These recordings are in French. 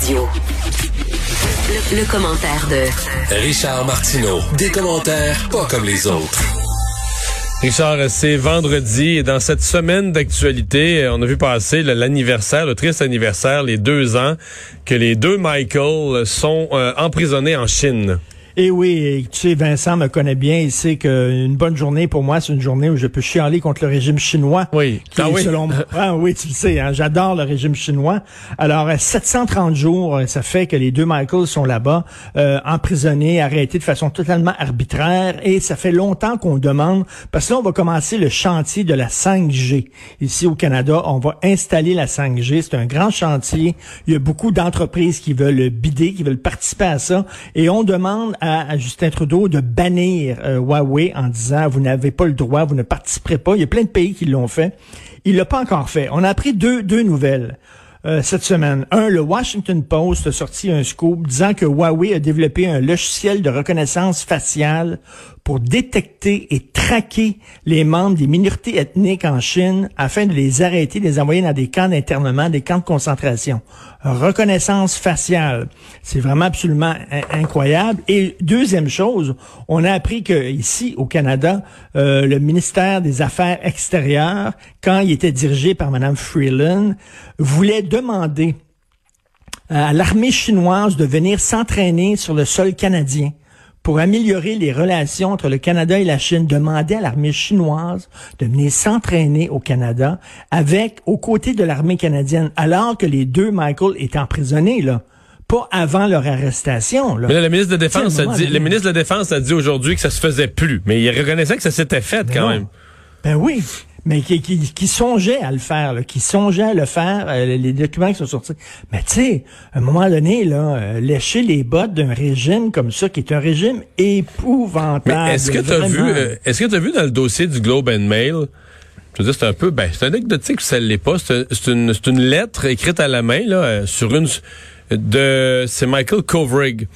Radio. Le, le commentaire de Richard Martineau. Des commentaires pas comme les autres. Richard, c'est vendredi et dans cette semaine d'actualité, on a vu passer l'anniversaire, le triste anniversaire, les deux ans que les deux Michael sont euh, emprisonnés en Chine. Et eh oui, tu sais, Vincent me connaît bien. Il sait qu'une bonne journée pour moi, c'est une journée où je peux chialer contre le régime chinois. Oui. Qui ah oui. Selon moi, ah oui, tu le sais, hein, j'adore le régime chinois. Alors, 730 jours, ça fait que les deux Michael sont là-bas, euh, emprisonnés, arrêtés de façon totalement arbitraire. Et ça fait longtemps qu'on demande, parce que là, on va commencer le chantier de la 5G. Ici au Canada, on va installer la 5G. C'est un grand chantier. Il y a beaucoup d'entreprises qui veulent bider, qui veulent participer à ça. Et on demande à, Justin Trudeau de bannir euh, Huawei en disant vous n'avez pas le droit, vous ne participerez pas. Il y a plein de pays qui l'ont fait. Il l'a pas encore fait. On a appris deux, deux nouvelles. Euh, cette semaine. Un, le Washington Post a sorti un scoop disant que Huawei a développé un logiciel de reconnaissance faciale pour détecter et traquer les membres des minorités ethniques en Chine afin de les arrêter, de les envoyer dans des camps d'internement, des camps de concentration. Reconnaissance faciale. C'est vraiment absolument incroyable. Et deuxième chose, on a appris que ici au Canada, euh, le ministère des Affaires extérieures, quand il était dirigé par Mme Freeland, voulait demander à l'armée chinoise de venir s'entraîner sur le sol canadien pour améliorer les relations entre le Canada et la Chine, demander à l'armée chinoise de venir s'entraîner au Canada avec, aux côtés de l'armée canadienne, alors que les deux Michael étaient emprisonnés, là. Pas avant leur arrestation. Là. Mais là, le ministre de la Défense a dit, le ministre de la Défense a dit aujourd'hui que ça se faisait plus. Mais il reconnaissait que ça s'était fait ben quand non. même. Ben oui mais qui, qui, qui, songeait à le faire, là, qui songeait à le faire, euh, les documents qui sont sortis. Mais tu sais, à un moment donné, là, euh, lécher les bottes d'un régime comme ça, qui est un régime épouvantable. Est-ce que tu as vu, euh, est-ce que tu as vu dans le dossier du Globe and Mail, je veux dire, c'est un peu, ben, c'est anecdotique, ça l'est pas. C'est une, une lettre écrite à la main, là, sur une, de, c'est Michael Kovrig.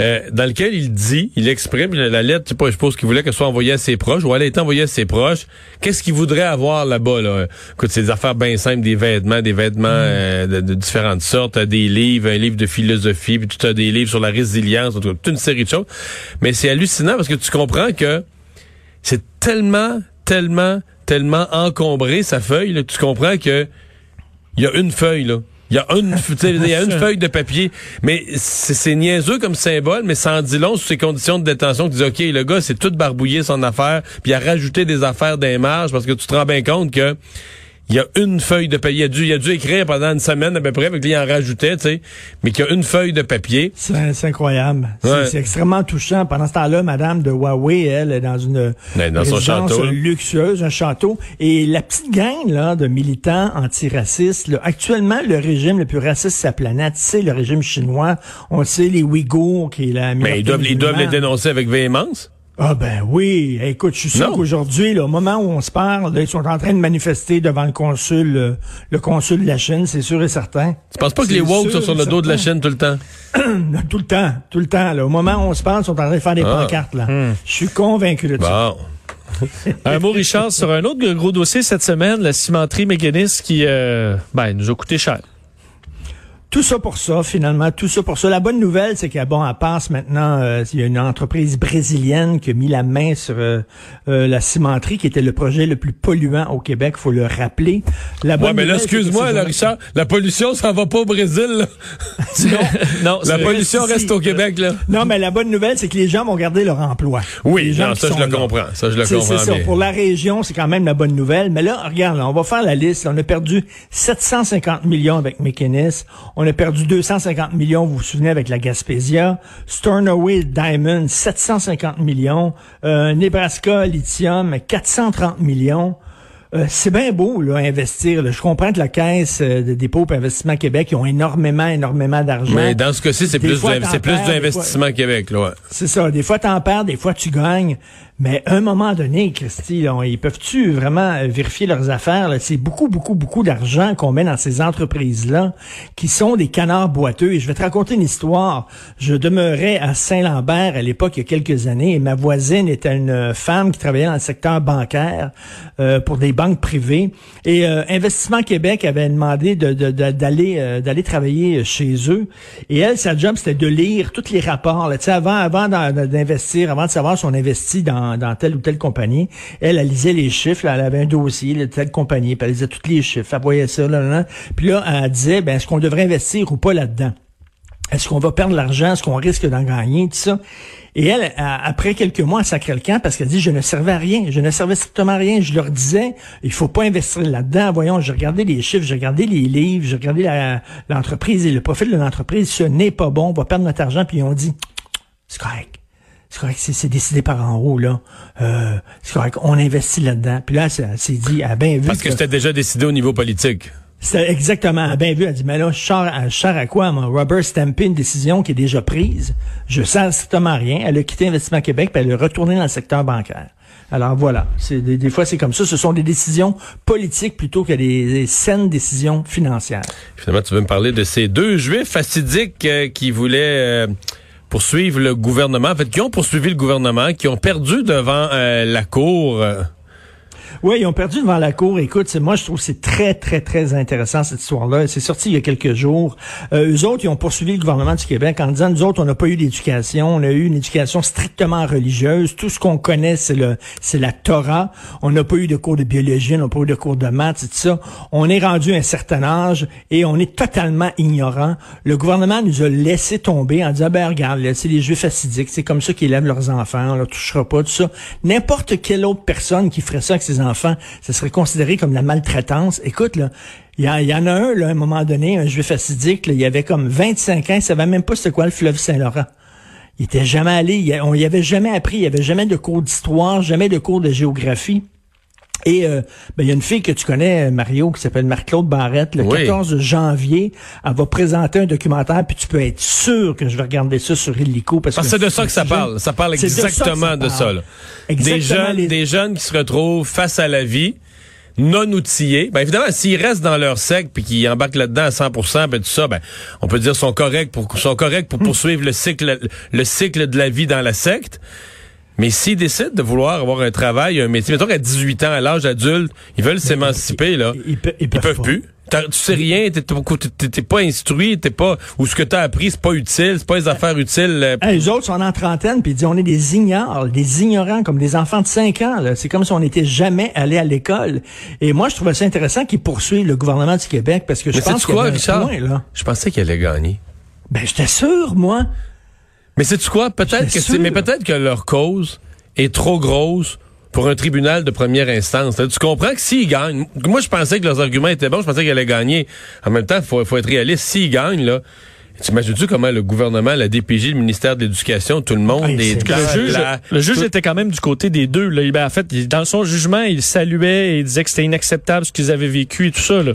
Euh, dans lequel il dit, il exprime la lettre, je sais pas, je suppose qu'il voulait qu'elle soit envoyée à ses proches, ou elle a été envoyée à ses proches. Qu'est-ce qu'il voudrait avoir là-bas, là? Écoute, c'est des affaires bien simples, des vêtements, des vêtements mm. euh, de, de, différentes sortes, des livres, un livre de philosophie, puis tu as des livres sur la résilience, toute une série de choses. Mais c'est hallucinant parce que tu comprends que c'est tellement, tellement, tellement encombré, sa feuille, là, tu comprends que il y a une feuille, là. Il y a une, il y a une feuille de papier, mais c'est niaiseux comme symbole, mais ça en dit long sur ces conditions de détention. Tu dis, OK, le gars, c'est tout barbouillé son affaire, puis il a rajouté des affaires des marges parce que tu te rends bien compte que il y a une feuille de papier. Il a dû, il a dû écrire pendant une semaine à peu près, avec il en rajoutait, tu sais, mais qu'il y a une feuille de papier. C'est incroyable. Ouais. C'est extrêmement touchant. Pendant ce temps-là, Madame de Huawei, elle, est dans une dans son résidence château, là. luxueuse, un château. Et la petite gang là de militants antiracistes, là, actuellement, le régime le plus raciste de sa planète, c'est le régime chinois. On sait les Ouïghours, qui est la Mais ils doivent, ils doivent les dénoncer avec véhémence? Ah ben oui, écoute, je suis sûr qu'aujourd'hui, au moment où on se parle, là, ils sont en train de manifester devant le consul, euh, le consul de la Chine, c'est sûr et certain. Tu penses pas que les woke sont sur le dos de la. Chine tout le temps? tout le temps, tout le temps. Là. Au moment où on se parle, ils sont en train de faire des Ah. pancartes. Là. Je suis convaincu de ça. Un mot, Richard, sur un autre gros dossier cette semaine, la cimenterie mécaniste qui euh, ben, nous a coûté cher. Tout ça pour ça, finalement, tout ça pour ça. La bonne nouvelle, c'est qu'à bon, à passe maintenant, euh, il y a une entreprise brésilienne qui a mis la main sur euh, euh, la cimenterie, qui était le projet le plus polluant au Québec, faut le rappeler. La Ouais, bonne mais là, excuse-moi, là, Richard, la pollution, ça va pas au Brésil, là. Non, la pollution reste au Québec, là. Non, mais la bonne nouvelle, c'est que les gens vont garder leur emploi. Oui, Les gens non, ça, je le là. comprends. Ça, je le comprends C'est ça. Pour la région, c'est quand même la bonne nouvelle. Mais là, regarde, là, on va faire la liste. On a perdu 750 millions avec McInnes. On a perdu 250 millions, vous vous souvenez, avec la Gaspésia. Stornoway Diamond, 750 millions. Euh, Nebraska Lithium, 430 millions. Euh, c'est bien beau, là, investir. là. Je comprends que la Caisse euh, de dépôt et investissement Québec, ils ont énormément, énormément d'argent. Mais dans ce cas-ci, c'est plus, c'est plus perds, du des investissement Québec, là. ouais. C'est ça. Des fois, t'en perds, des fois, tu gagnes. Mais à un moment donné, Christy, là, ils peuvent-tu vraiment euh, vérifier leurs affaires? C'est beaucoup, beaucoup, beaucoup d'argent qu'on met dans ces entreprises-là qui sont des canards boiteux. Et je vais te raconter une histoire. Je demeurais à Saint-Lambert à l'époque, il y a quelques années, et ma voisine était une femme qui travaillait dans le secteur bancaire euh, pour des Et euh, Investissement Québec avait demandé euh, d'aller travailler chez eux. Et elle, sa job, c'était de lire tous les rapports. Là. Avant, avant d'investir, avant de savoir si on investit dans, telle ou telle compagnie, elle, elle lisait les chiffres. là. elle avait un dossier de telle compagnie, puis elle lisait tous les chiffres. Elle voyait ça. Là, là. Puis là, elle disait, ben, est-ce qu'on devrait investir ou pas là-dedans? Est-ce qu'on va perdre l'argent? Est-ce qu'on risque d'en gagner? Tout ça. Et elle, a- après quelques mois, elle sacrait le camp parce qu'elle dit, je ne servais à rien. Je ne servais strictement à rien. Je leur disais, il faut pas investir là-dedans. Voyons, j'ai regardé les chiffres, j'ai regardé les livres, j'ai regardé l'entreprise et le profil de l'entreprise. Ce n'est pas bon. On va perdre notre argent. Puis ils ont dit, c'est correct. C'est correct, c'est c'est décidé par en haut, là. Euh, c'est correct, on investit là-dedans. Puis là, elle, s'est- elle s'est dit, elle a bien vu Parce que c'était déjà décidé au niveau politique. C'était exactement, elle a bien vu. Elle dit, mais là, sors, à- sers à quoi, moi? Robert stampé une décision qui est déjà prise. Je sers strictement rien. Elle a quitté Investissement Québec, puis elle est retournée dans le secteur bancaire. Alors voilà, c'est des, des fois c'est comme ça. Ce sont des décisions politiques plutôt que des, des saines décisions financières. Finalement, tu veux me parler de ces deux juifs fastidiques euh, qui voulaient euh, poursuivre le gouvernement, en fait, qui ont poursuivi le gouvernement, qui ont perdu devant euh, la cour. Oui, ils ont perdu devant la cour. Écoute, moi, je trouve que c'est très, très, très intéressant, cette histoire-là. C'est sorti il y a quelques jours. Euh, eux autres, ils ont poursuivi le gouvernement du Québec en disant, nous autres, on n'a pas eu d'éducation. On a eu une éducation strictement religieuse. Tout ce qu'on connaît, c'est le, c'est la Torah. On n'a pas eu de cours de biologie, on n'a pas eu de cours de maths, tout ça. On est rendu à un certain âge et on est totalement ignorant. Le gouvernement nous a laissé tomber en disant, ben, regarde, c'est les juifs assidiques. C'est comme ça qu'ils élèvent leurs enfants. On ne touchera pas, tout ça. N'importe quelle autre personne qui ferait ça avec ses enfants, ce serait considéré comme la maltraitance. Écoute, là, il y, en- a un, là, à un moment donné, un juif assidique, il avait comme 25 ans, il savait même pas c'était quoi le fleuve Saint-Laurent. Il était jamais allé, on y avait jamais appris, il y avait jamais de cours d'histoire, jamais de cours de géographie. Et euh, ben, il y a une fille que tu connais, Mario, qui s'appelle Marc-Claude Barrette. Le Oui. 14 janvier, elle va présenter un documentaire, puis tu peux être sûr que je vais regarder ça sur Illico. Parce, Parce que c'est de ça que ça parle. Ça parle de ça exactement de ça. là. Exactement, Des jeunes, les- des jeunes qui se retrouvent face à la vie, non outillés. Ben évidemment, s'ils restent dans leur secte puis qu'ils embarquent là-dedans à 100%, ben tout ça, ben on peut dire sont corrects pour sont corrects pour poursuivre le cycle le cycle de la vie dans la secte. Mais s'ils décident de vouloir avoir un travail, un métier, mettons qu'à 18 ans, à l'âge adulte, ils veulent s'émanciper, là. ils, pe- ils Ils peuvent plus. Tu sais rien, t'es pas instruit, t'es pas ou ce que t'as appris c'est pas utile, c'est pas les affaires utiles. euh, Hey, les autres sont en trentaine, puis ils disent on est des ignorants, des ignorants, comme des enfants de 5 ans. C'est comme si on n'était jamais allé à l'école. Et moi, je trouvais ça intéressant qu'ils poursuivent le gouvernement du Québec, parce que je Mais pense y quoi, Richard? point, là. Je pensais qu'il allait gagner. Ben, j'étais sûr, moi. Mais c'est tu quoi? Peut-être que c'est, mais peut-être que leur cause est trop grosse pour un tribunal de première instance. Tu comprends que s'ils gagnent, moi je pensais que leurs arguments étaient bons, je pensais qu'ils allaient gagner. En même temps, il faut, faut être réaliste. S'ils gagnent, là, t'imagines-tu comment le gouvernement, la DPJ, le ministère de l'Éducation, tout le monde, c'est clans, Le juge, la- le juge tout- était quand même du côté des deux. Là. Ben, en fait, dans son jugement, il saluait et il disait que c'était inacceptable ce qu'ils avaient vécu et tout ça. Là.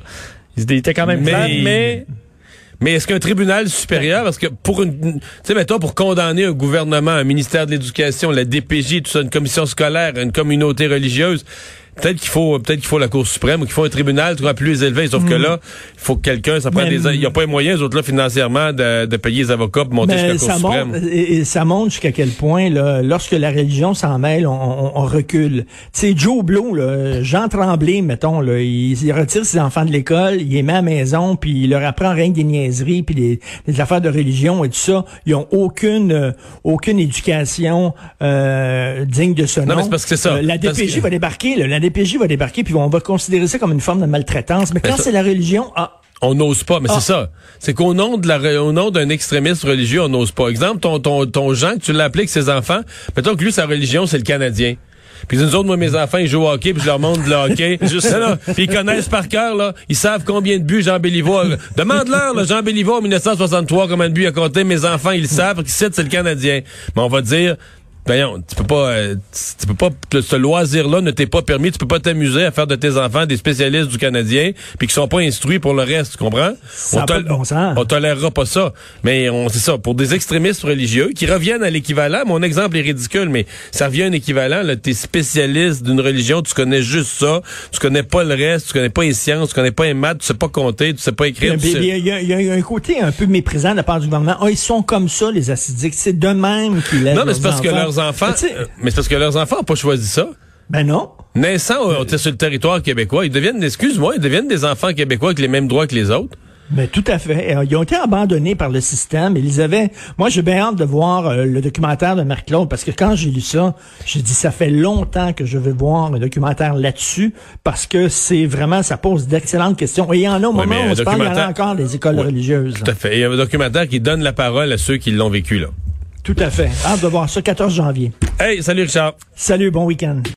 Il était quand même Mais- mais Mais est-ce qu'un tribunal supérieur, parce que pour une, tu sais, mettons, pour condamner un gouvernement, un ministère de l'Éducation, la DPJ, tout ça, une commission scolaire, une communauté religieuse, peut-être qu'il faut, peut-être qu'il faut la Cour suprême ou qu'il faut un tribunal, plus élevé. Sauf que là, il faut que quelqu'un, ça prend Mais- des, il y a pas les moyens, eux autres, là, financièrement, de, de payer les avocats pour monter Mais jusqu'à la ça Cour montre, suprême. et, et ça montre jusqu'à quel point, là, lorsque la religion s'en mêle, on, on- on recule. Tu sais, Joe Blow, là, Jean Tremblay, mettons, là, il, il retire ses enfants de l'école, il les met à la maison, puis il leur apprend rien que des niaiseries, puis des, des affaires de religion et tout ça. Ils ont aucune, euh, aucune éducation euh, digne de ce nom. mais c'est parce que c'est ça. Euh, la DPJ que- va débarquer, là, la DPJ va débarquer, puis on va considérer ça comme une forme de maltraitance. Mais quand ça- c'est la religion, ah, On n'ose pas, mais Ah. c'est ça. C'est qu'au nom de la, re- au nom d'un extrémiste religieux, on n'ose pas. Exemple, ton, ton, ton Jean, que tu avec ses enfants, mettons que lui, sa religion, c'est le Canadien. Puis nous autres, moi, mes enfants, ils jouent au hockey, puis je leur montre le hockey. Juste là. Puis ils connaissent par cœur, là. Ils savent combien de buts Jean Béliveau a... Demande-leur, là, Jean Béliveau, en 1963, combien de buts il a compté. Mes enfants, ils le savent, parce que c'est le Canadien. Mais on va dire, voyons, tu peux pas, euh, tu peux pas, ce loisir-là ne t'est pas permis, tu peux pas t'amuser à faire de tes enfants des spécialistes du Canadien, puis qui sont pas instruits pour le reste, tu comprends? Ça on, de bon sens. on tolérera pas ça. Mais on, c'est ça, pour des extrémistes religieux qui reviennent à l'équivalent, mon exemple est ridicule, mais ça revient à un équivalent, là, t'es spécialiste d'une religion, tu connais juste ça, tu connais pas le reste, tu connais pas les sciences, tu connais pas les maths, tu sais pas compter, tu sais pas écrire. Il y, y y a un côté un peu méprisant de la part du gouvernement. Ah, ils sont comme ça, les acidiques. C'est de même qu'ils Non, mais c'est leurs parce que leurs enfants, euh, mais c'est parce que leurs enfants ont pas choisi ça. ben non. Naissant on était sur le territoire québécois, ils deviennent, excuse-moi, ils deviennent des enfants québécois avec les mêmes droits que les autres. Mais tout à fait. Euh, Ils ont été abandonnés par le système. Ils avaient. Moi, j'ai bien hâte de voir euh, le documentaire de Marc-Claude parce que quand j'ai lu ça, j'ai dit ça fait longtemps que je veux voir un documentaire là-dessus parce que c'est vraiment ça pose d'excellentes questions. Et il y en a au moment où on se parle, il y en a documentaire- encore des écoles religieuses. Tout à fait. Il y a un documentaire qui donne la parole à ceux qui l'ont vécu, là. Tout à fait. Hâte de voir ça 14 janvier. Hey, salut Richard. Salut, bon week-end.